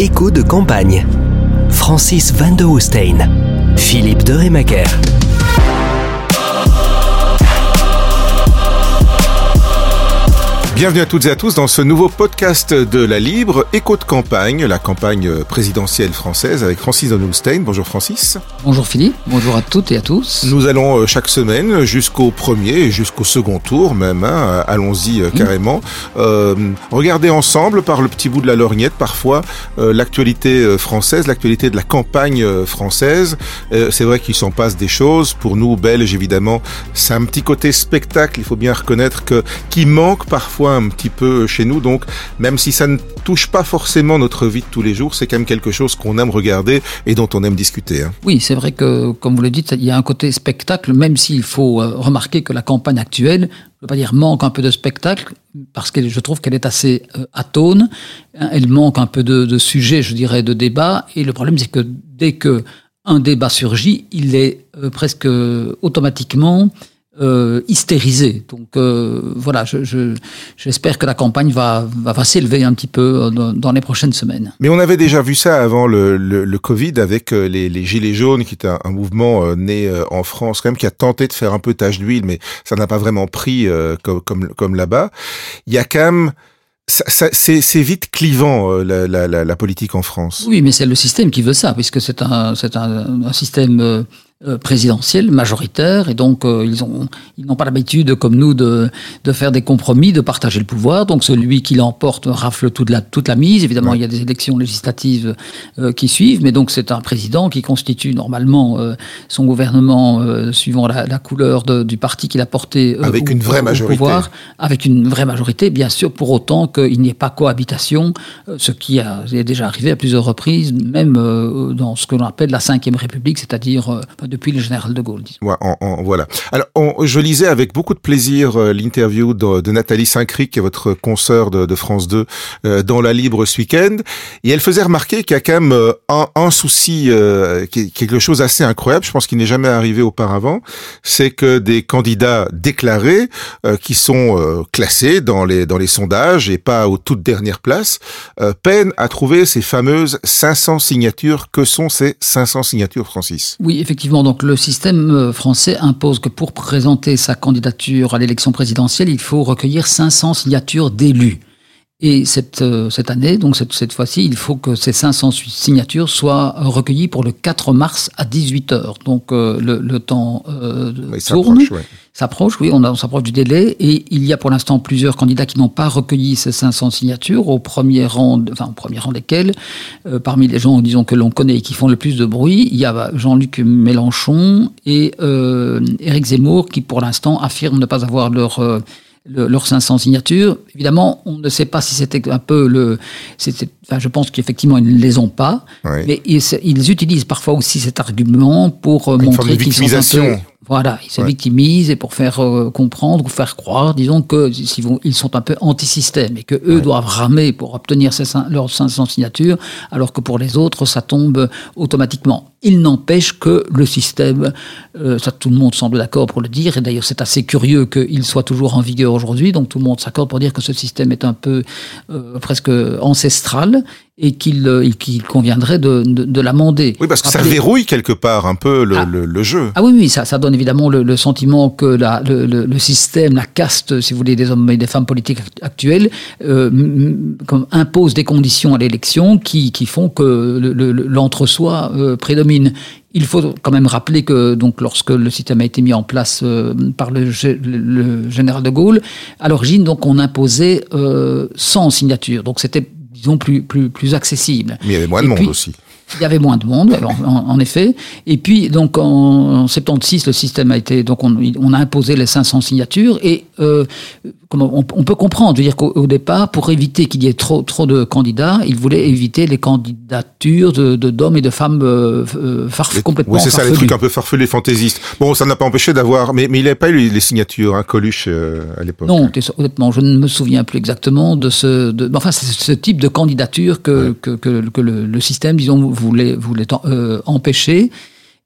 Écho de campagne. Francis van de Hoestein. Philippe de Remaker. Bienvenue à toutes et à tous dans ce nouveau podcast de la Libre, Écho de campagne, la campagne présidentielle française avec Francis Donaldstein. Bonjour Francis. Bonjour Philippe, bonjour à toutes et à tous. Nous allons euh, chaque semaine jusqu'au premier et jusqu'au second tour même, hein, allons-y euh, carrément, euh, regarder ensemble par le petit bout de la lorgnette parfois euh, l'actualité euh, française, l'actualité de la campagne française. Euh, c'est vrai qu'il s'en passe des choses. Pour nous, Belges, évidemment, c'est un petit côté spectacle, il faut bien reconnaître que qui manque parfois un petit peu chez nous. Donc, même si ça ne touche pas forcément notre vie de tous les jours, c'est quand même quelque chose qu'on aime regarder et dont on aime discuter. Hein. Oui, c'est vrai que, comme vous le dites, il y a un côté spectacle, même s'il faut euh, remarquer que la campagne actuelle, je ne veux pas dire manque un peu de spectacle, parce que je trouve qu'elle est assez euh, atone. Hein, Elle manque un peu de, de sujets, je dirais, de débat. Et le problème, c'est que dès que un débat surgit, il est euh, presque automatiquement euh, hystérisé. Donc euh, voilà, je- je- j'espère que la campagne va, va, va s'élever un petit peu euh, dans, dans les prochaines semaines. Mais on avait déjà vu ça avant le, le, le Covid avec les, les Gilets jaunes, qui était un, un mouvement né en France, quand même, qui a tenté de faire un peu tache d'huile, mais ça n'a pas vraiment pris euh, comme, comme, comme là-bas. Il y a quand même... C'est vite clivant, la, la, la, la politique en France. Oui, mais c'est le système qui veut ça, puisque c'est un, c'est un, un système euh, euh, présidentiel majoritaire, et donc euh, ils ont, ils n'ont pas l'habitude, comme nous, de, de faire des compromis, de partager le pouvoir. Donc celui qui l'emporte rafle toute la, toute la mise. Évidemment, il y a des élections législatives euh, qui suivent, mais donc c'est un président qui constitue normalement euh, son gouvernement euh, suivant la, la couleur de- du parti qu'il a porté euh, Avec au- une vraie majorité. pouvoir, avec une vraie majorité, bien sûr, pour autant qu'il n'y ait pas cohabitation, ce qui a, est déjà arrivé à plusieurs reprises, même euh, dans ce que l'on appelle la Ve République, c'est-à-dire euh, depuis le général de Gaulle. Ouais, en- en- voilà. Alors, on- je lisais avec beaucoup de plaisir euh, l'interview de, de Nathalie Saint-Cric, qui est votre consoeur de, de France 2, euh, dans La Libre ce week-end, et elle faisait remarquer qu'il y a quand même euh, un, un souci, euh, qui est quelque chose assez incroyable, je pense qu'il n'est jamais arrivé auparavant, c'est que des candidats déclarés, euh, qui sont euh, classés dans les, dans les sondages et pas aux toutes dernières places, euh, peinent à trouver ces fameuses 500 signatures. Que sont ces 500 signatures, Francis Oui, effectivement. Donc le système euh, français impose que pour présenter sa candidature à l'élection présidentielle, il faut recueillir 500 signatures d'élus. Et cette, euh, cette année, donc cette, cette fois-ci, il faut que ces 500 su- signatures soient euh, recueillies pour le 4 mars à 18h. Donc euh, le, le temps euh, Oui, tourne, s'approche, ouais. oui, on, s'approche du délai. Et il y a pour l'instant plusieurs candidats qui n'ont pas recueilli ces 500 signatures, au premier rang, enfin au premier rang desquels, euh, parmi les gens, disons, que l'on connaît et qui font le plus de bruit, il y a Jean-Luc Mélenchon et euh, Éric Zemmour qui, pour l'instant, affirment ne pas avoir leur, euh, le- leurs 500 signatures. Évidemment, on ne sait pas si c'était un peu le... Enfin, je pense qu'effectivement, ils ne les ont pas. Ouais. Mais ils, ils utilisent parfois aussi cet argument pour euh, Une montrer qu'ils sont un peu... Voilà, ils se Ouais. victimisent et pour faire euh, comprendre ou faire croire, disons que ils sont un peu anti-système et que eux doivent ramer pour obtenir ces, leurs 500 signatures, alors que pour les autres, ça tombe automatiquement. Il n'empêche que le système, euh, ça tout le monde semble d'accord pour le dire, et d'ailleurs c'est assez curieux qu'il soit toujours en vigueur aujourd'hui, donc tout le monde s'accorde pour dire que ce système est un peu euh, presque ancestral et qu'il euh, qu'il conviendrait de, de, de l'amender. Oui, parce que ça verrouille quelque part un peu le, Ah. le, le jeu. ah oui, oui, ça, ça donne évidemment le, le sentiment que la, le, le, le système, la caste, si vous voulez, des hommes et des femmes politiques act- actuels, euh, comme impose des conditions à l'élection qui, qui font que le- le- le- l'entre-soi euh, prédomine. Il faut quand même rappeler que donc lorsque le système a été mis en place euh, par le, gé- le- le général de Gaulle, à l'origine donc on imposait euh, 100 signatures, donc c'était disons plus plus plus accessible. Mais il y avait moins de monde aussi. Il y avait moins de monde, en effet. Et puis, donc, en, en 76, le système a été, donc, on, on a imposé les 500 signatures et euh, comment, on, on peut comprendre, je veux dire qu'au au départ, pour éviter qu'il y ait trop, trop de candidats, ils voulaient éviter les candidatures de d'hommes et de femmes euh, euh, farf- Les- complètement oui, c'est ça, les trucs un peu farfelus, fantaisistes. Bon, ça n'a pas empêché d'avoir, mais, mais il n'avait pas eu les, signatures, hein, Coluche, euh, à l'époque. Non, honnêtement, je ne me souviens plus exactement de ce. De, enfin, c'est ce type de candidature que, que, que, que le, le système, disons, voulait, voulait euh, empêcher.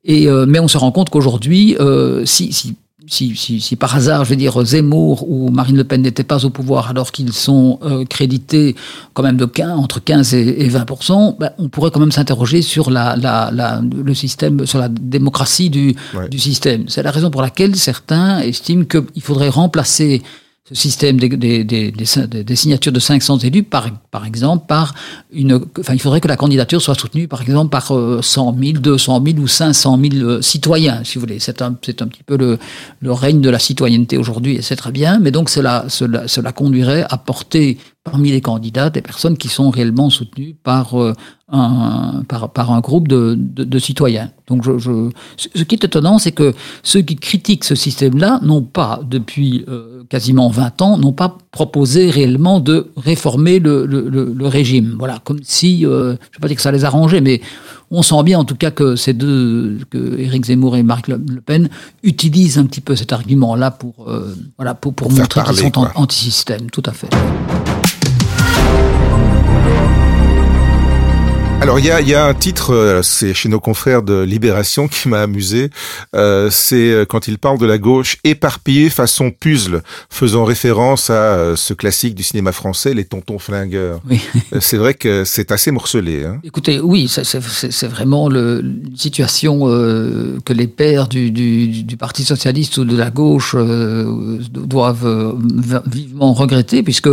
Et, euh, mais on se rend compte qu'aujourd'hui, euh, si, si si, si, si, par hasard, je veux dire, Zemmour ou Marine Le Pen n'étaient pas au pouvoir alors qu'ils sont euh, crédités quand même de 15, entre 15 et, 20% ben, on pourrait quand même s'interroger sur la, la, la, le système, sur la démocratie du, du système. C'est la raison pour laquelle certains estiment qu'il faudrait remplacer ce système des, des, des, des, signatures de 500 élus, par, par exemple, par une, enfin, il faudrait que la candidature soit soutenue, par exemple, par 100 000, 200 000 ou 500 000 citoyens, si vous voulez. C'est un, c'est un petit peu le, le règne de la citoyenneté aujourd'hui, et c'est très bien. Mais donc, cela, cela, cela conduirait à porter parmi les candidats des personnes qui sont réellement soutenues par euh, un, par, par, un groupe de, de, de citoyens. Donc, je, je, ce qui est étonnant, c'est que ceux qui critiquent ce système-là n'ont pas, depuis euh, quasiment 20 ans, n'ont pas proposé réellement de réformer le, le, le régime. Voilà, comme si, euh, je ne vais pas dire que ça les arrangeait, mais on sent bien en tout cas que ces deux, que Éric Zemmour et Marc Le Pen utilisent un petit peu cet argument-là pour, euh, voilà, pour, pour, montrer qu'ils sont anti-système, tout à fait. Alors il y a, y a, un titre, euh, c'est chez nos confrères de Libération qui m'a amusé. Euh, c'est euh, quand il parle de la gauche éparpillée façon puzzle, faisant référence à ce classique du cinéma français, les tontons flingueurs. Oui. c'est vrai que c'est assez morcelé. Hein. Écoutez, oui, c'est vraiment le, une situation euh, que les pères du, du, du, Parti socialiste ou de la gauche euh, doivent vivement regretter, puisque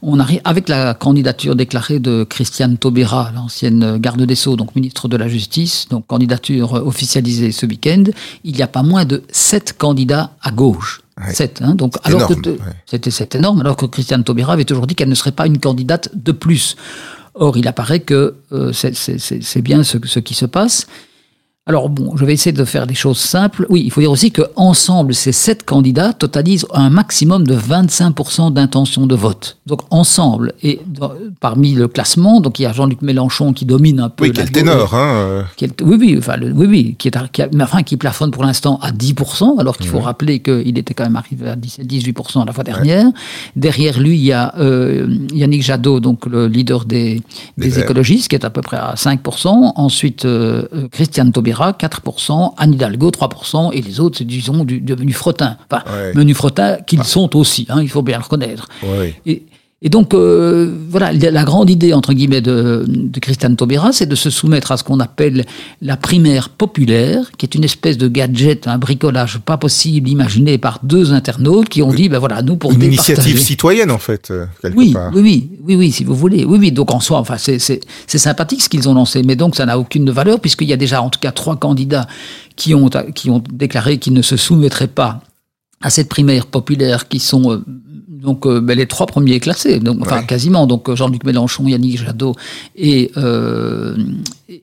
on arrive avec la candidature déclarée de Christiane Taubira, l'ancienne garde des Sceaux, donc ministre de la Justice, donc candidature officialisée ce week-end, il n'y a pas moins de sept candidats à gauche. Sept, hein, donc alors énorme, que c'était énorme, alors que Christiane Taubira avait toujours dit qu'elle ne serait pas une candidate de plus. Or, il apparaît que euh, c'est bien ce, ce qui se passe. Alors bon, je vais essayer de faire des choses simples. Oui, il faut dire aussi que ensemble, ces sept candidats totalisent un maximum de 25% d'intention de vote. Donc ensemble, et parmi le classement, donc il y a Jean-Luc Mélenchon qui domine un peu. Oui, quel ténor, hein euh. Oui, oui, enfin, oui, oui, qui est, qui enfin, qui plafonne pour l'instant à 10%, alors qu'il faut rappeler qu'il était quand même arrivé à 17-18% la fois dernière. Derrière lui, il y a euh, Yannick Jadot, donc le leader des, des, écologistes, qui est à peu près à 5%. Ensuite, euh, Christiane Taubira 4%, Anne Hidalgo 3%, et les autres, c'est disons du, du menu frottin. Enfin, menu frottin qu'ils sont aussi, hein, il faut bien le reconnaître. Et, et donc, euh, voilà, la grande idée, entre guillemets, de, de Christiane Taubira, c'est de se soumettre à ce qu'on appelle la primaire populaire, qui est une espèce de gadget, un bricolage pas possible, imaginé par deux internautes qui ont dit, ben voilà, nous, pour Une initiative citoyenne, en fait, euh, quelque oui, part. Oui, oui, oui, oui, si vous voulez. Oui, oui, donc en soi, enfin, c'est sympathique ce qu'ils ont lancé, mais donc ça n'a aucune valeur, puisqu'il y a déjà, en tout cas, trois candidats qui ont, qui ont déclaré qu'ils ne se soumettraient pas à cette primaire populaire qui sont euh, donc euh, ben, les trois premiers classés, donc, enfin quasiment, donc euh, Jean-Luc Mélenchon, Yannick Jadot et, euh,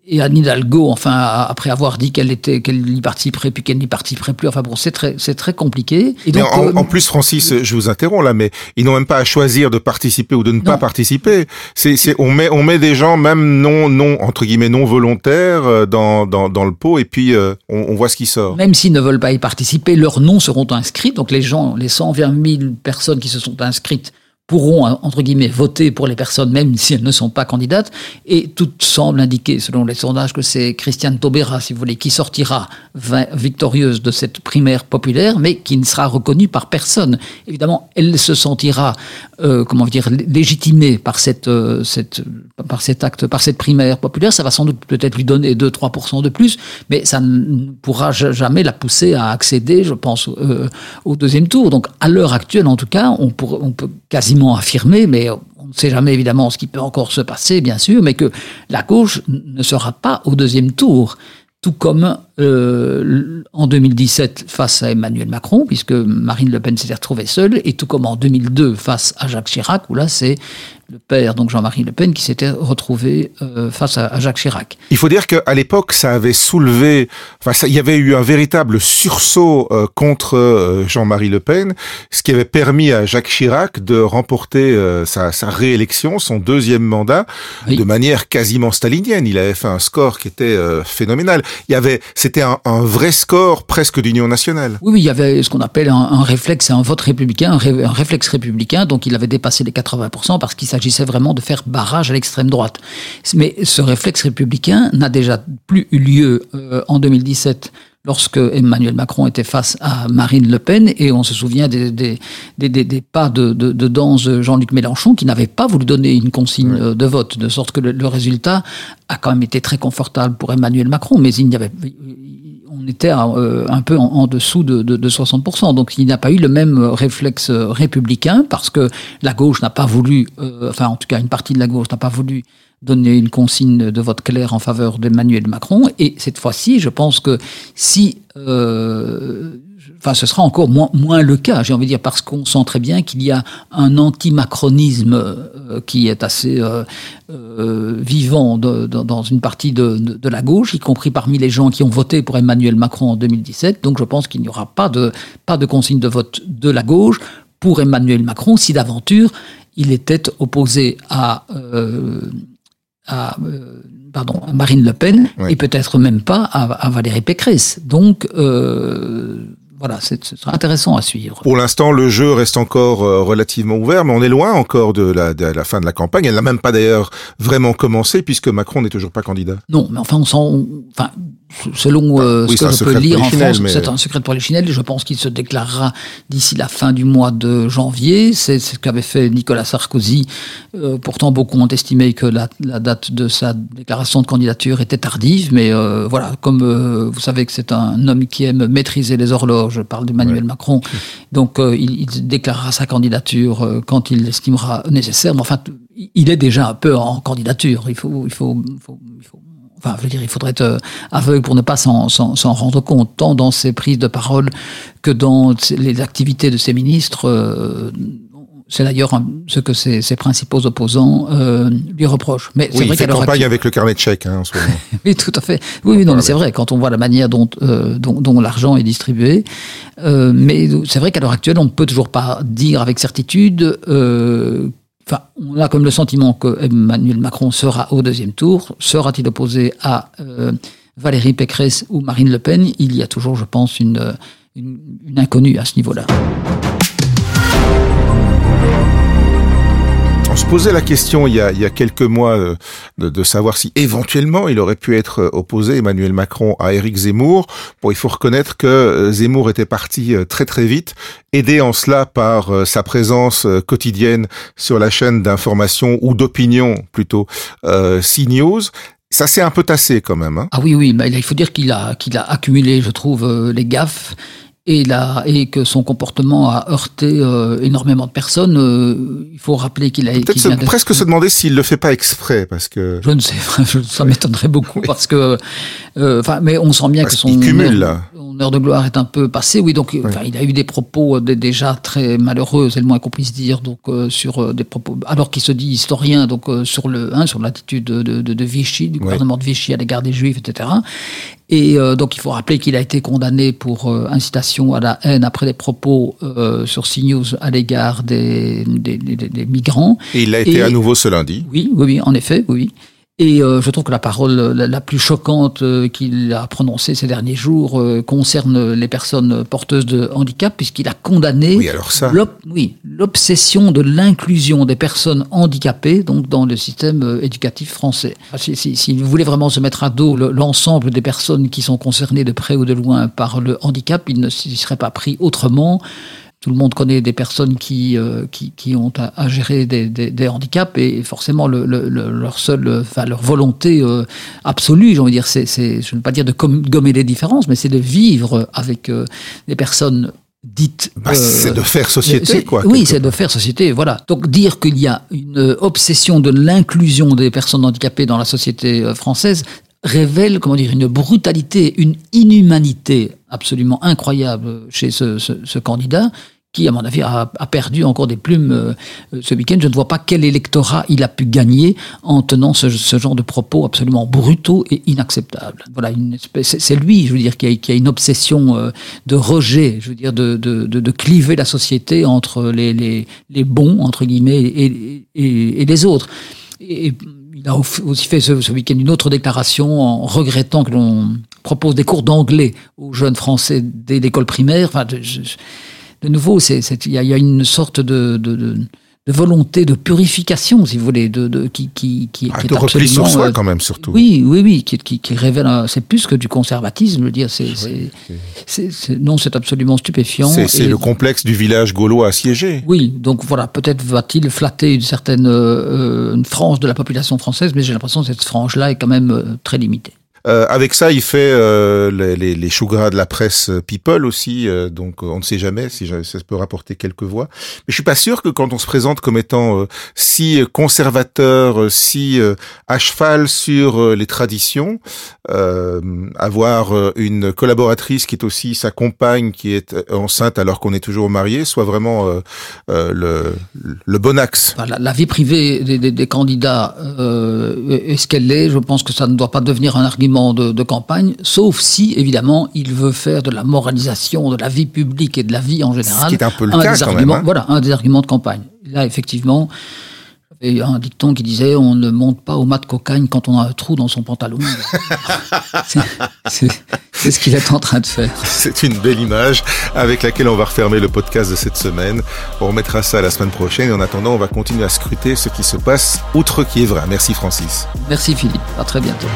et Anne Hidalgo, enfin après avoir dit qu'elle était qu'elle y participerait puis qu'elle n'y participerait plus, enfin bon c'est très c'est très compliqué. Et donc, en, euh, en, plus Francis, je vous interromps là, mais ils n'ont même pas à choisir de participer ou de ne pas participer. C'est on met on met des gens même non non entre guillemets non volontaires dans dans, dans le pot et puis on, on, voit ce qui sort. Même s'ils ne veulent pas y participer, leurs noms seront inscrits. Donc les gens, les 120 000 personnes qui se sont sont inscrites pourront, entre guillemets, voter pour les personnes, même si elles ne sont pas candidates. Et tout semble indiquer, selon les sondages, que c'est Christiane Taubera, si vous voulez, qui sortira victorieuse de cette primaire populaire, mais qui ne sera reconnue par personne. Évidemment, elle se sentira, euh, comment dire, légitimée par cette, euh, cette, par cet acte, par cette primaire populaire. Ça va sans doute peut-être lui donner 2-3% de plus, mais ça ne pourra jamais la pousser à accéder, je pense, euh, au deuxième tour. Donc, à l'heure actuelle, en tout cas, on, on peut quasiment affirmé, mais on ne sait jamais évidemment ce qui peut encore se passer, bien sûr, mais que la gauche ne sera pas au deuxième tour. Tout comme euh, en 2017 face à Emmanuel Macron, puisque Marine Le Pen s'était retrouvée seule, et tout comme en 2002 face à Jacques Chirac, où là c'est le père, donc Jean-Marie Le Pen, qui s'était retrouvé euh, face à, Jacques Chirac. Il faut dire qu'à l'époque, ça avait soulevé, enfin, ça, il y avait eu un véritable sursaut euh, contre euh, Jean-Marie Le Pen, ce qui avait permis à Jacques Chirac de remporter euh, sa, sa, réélection, son deuxième mandat, de manière quasiment stalinienne. Il avait fait un score qui était phénoménal. Il y avait, c'était un, un, vrai score presque d'union nationale. Oui, oui, il y avait ce qu'on appelle un, un réflexe, un vote républicain, un, un réflexe républicain, donc il avait dépassé les 80% parce qu'il s'agissait vraiment de faire barrage à l'extrême droite. Mais ce réflexe républicain n'a déjà plus eu lieu euh, en 2017 lorsque Emmanuel Macron était face à Marine Le Pen, et on se souvient des, des, des, des pas de, de, de danse Jean-Luc Mélenchon, qui n'avait pas voulu donner une consigne de vote, de sorte que le, résultat a quand même été très confortable pour Emmanuel Macron, mais il n'y avait, on était euh, un peu en, dessous de, de, de 60%. Donc il n'a pas eu le même réflexe républicain, parce que la gauche n'a pas voulu, euh, enfin en tout cas une partie de la gauche n'a pas voulu donner une consigne de vote clair en faveur d'Emmanuel Macron. Et cette fois-ci, je pense que si... Euh, enfin, ce sera encore moins, moins le cas, j'ai envie de dire, parce qu'on sent très bien qu'il y a un anti-macronisme euh, qui est assez euh, euh vivant de, de, dans une partie de, de, la gauche, y compris parmi les gens qui ont voté pour Emmanuel Macron en 2017. Donc je pense qu'il n'y aura pas de, pas de consigne de vote de la gauche pour Emmanuel Macron si d'aventure il était opposé à euh, à, pardon, Marine Le Pen et peut-être même pas à, Valérie Pécresse. Donc, euh, voilà, ce sera intéressant à suivre. Pour l'instant, le jeu reste encore euh, relativement ouvert, mais on est loin encore de la, de la fin de la campagne. Elle n'a même pas d'ailleurs vraiment commencé, puisque Macron n'est toujours pas candidat. Non, mais enfin, on sent, enfin, selon euh, ce que je peux lire en France, c'est un secret de Polichinelle. Je pense qu'il se déclarera d'ici la fin du mois de janvier. C'est ce qu'avait fait Nicolas Sarkozy. Euh, pourtant, beaucoup ont estimé que la, la, date de sa déclaration de candidature était tardive, mais euh, voilà, comme euh, vous savez que c'est un homme qui aime maîtriser les horloges, je parle d'Emmanuel Macron, donc euh, il, il, déclarera sa candidature quand il l'estimera nécessaire. Mais enfin, il est déjà un peu en candidature. Il faut, il faut, il faut, il faut Enfin, je veux dire, il faudrait être aveugle pour ne pas s'en rendre compte, tant dans ses prises de parole que dans les activités de ses ministres. Euh, c'est d'ailleurs ce que ses, ses principaux opposants euh, lui reprochent. Mais oui, vrai il fait campagne avec le carnet de chèques hein, en ce moment. oui, tout à fait. Oui, oui non, mais c'est vrai, quand on voit la manière dont, euh, dont, dont l'argent est distribué. Euh, mais c'est vrai qu'à l'heure actuelle, on ne peut toujours pas dire avec certitude euh, Enfin, on a comme le sentiment que Emmanuel Macron sera au deuxième tour. Sera-t-il opposé à euh, Valérie Pécresse ou Marine Le Pen? Il y a toujours, je pense, une, une, une inconnue à ce niveau-là. Posait la question il y a, il y a quelques mois euh, de, de, savoir si éventuellement il aurait pu être euh, opposé Emmanuel Macron à Éric Zemmour. Bon, il faut reconnaître que euh, Zemmour était parti très très vite, aidé en cela par sa présence quotidienne sur la chaîne d'information ou d'opinion plutôt euh, CNews. Ça s'est un peu tassé quand même. Hein. Ah oui, oui, mais il faut dire qu'il a, qu'il a accumulé, je trouve, les gaffes et, là, et que son comportement a heurté euh, énormément de personnes. Euh, il faut rappeler qu'il a. Peut-être presque se demander s'il le fait pas exprès, parce que. Je ne sais, ça m'étonnerait beaucoup parce que, euh, enfin, mais on sent bien que son. cumule là heure de gloire est un peu passé, oui. Donc, enfin, il a eu des propos déjà très malheureux, c'est le moins qu'on puisse dire. Donc, sur des propos, alors qu'il se dit historien, donc sur le, hein, sur l'attitude de, de, de, Vichy, du gouvernement de Vichy à l'égard des Juifs, etc. Et euh, donc il faut rappeler qu'il a été condamné pour euh, incitation à la haine après des propos euh, sur CNews à l'égard des, des, des, des, migrants. Et il a été à nouveau ce lundi. Oui, oui, oui, en effet, oui. Et euh, je trouve que la parole la, plus choquante euh, qu'il a prononcée ces derniers jours euh, concerne les personnes porteuses de handicap, puisqu'il a condamné oui, alors ça. oui, l'obsession de l'inclusion des personnes handicapées donc dans le système éducatif français. Si, si, si, vous voulez vraiment se mettre à dos l'ensemble des personnes qui sont concernées de près ou de loin par le handicap, il ne s'y serait pas pris autrement tout le monde connaît des personnes qui, euh, qui, qui, ont à, gérer des, des, des, handicaps et forcément le, le, leur seule, enfin leur volonté euh, absolue, j'ai envie de dire, c'est, je ne veux pas dire de gommer les différences, mais c'est de vivre avec euh, des personnes dites. Bah, c'est de faire société, quoi. Oui, c'est de faire société, voilà. Donc dire qu'il y a une obsession de l'inclusion des personnes handicapées dans la société française, révèle, comment dire, une brutalité, une inhumanité absolument incroyable chez ce, ce, ce candidat qui, à mon avis, a, a perdu encore des plumes euh, ce week-end. Je ne vois pas quel électorat il a pu gagner en tenant ce, ce genre de propos absolument brutaux et inacceptables. Voilà, c'est lui, je veux dire, qui a, qui a une obsession euh, de rejet, je veux dire, de, de, de, de cliver la société entre les, les, les bons, entre guillemets, et, et, et les autres. Il a aussi fait ce, week-end une autre déclaration en regrettant que l'on propose des cours d'anglais aux jeunes Français dès l'école primaire. Enfin, de, de nouveau, il y, a une sorte de de volonté de purification, si vous voulez, de, de qui qui qui, Ah, qui de est repli sur soi euh, quand même surtout. oui, oui, oui, qui, qui, qui révèle, c'est plus que du conservatisme, je veux dire, c'est, c'est, c'est- non, c'est absolument stupéfiant. C'est c'est Et- le complexe du village gaulois assiégé. Oui, donc voilà, peut-être va-t-il flatter une certaine euh, une frange de la population française, mais j'ai l'impression que cette frange-là est quand même euh, très limitée. Euh, avec ça, il fait euh, les, les, les de la presse euh, People aussi, euh, donc euh, on ne sait jamais si ça peut rapporter quelques voix. Mais je suis pas sûr que quand on se présente comme étant euh, si conservateur, si à cheval sur les traditions, avoir une collaboratrice qui est aussi sa compagne qui est enceinte alors qu'on est toujours marié, soit vraiment le, le bon axe. La, vie privée des, des- des candidats est-ce qu'elle l'est Je pense que ça ne doit pas devenir un argument de, de campagne, sauf si, évidemment, il veut faire de la moralisation de la vie publique et de la vie en général. Ce qui est un peu le un cas des quand arguments, même, hein. Voilà, un des arguments de campagne. Là, effectivement, il y a un dicton qui disait on ne monte pas au mat de cocagne quand on a un trou dans son pantalon. C'est- ce qu'il est en train de faire. C'est une belle image avec laquelle on va refermer le podcast de cette semaine. On remettra ça la semaine prochaine et en attendant, on va continuer à scruter ce qui se passe outre qui est vrai. Merci Francis. Merci Philippe, à très bientôt.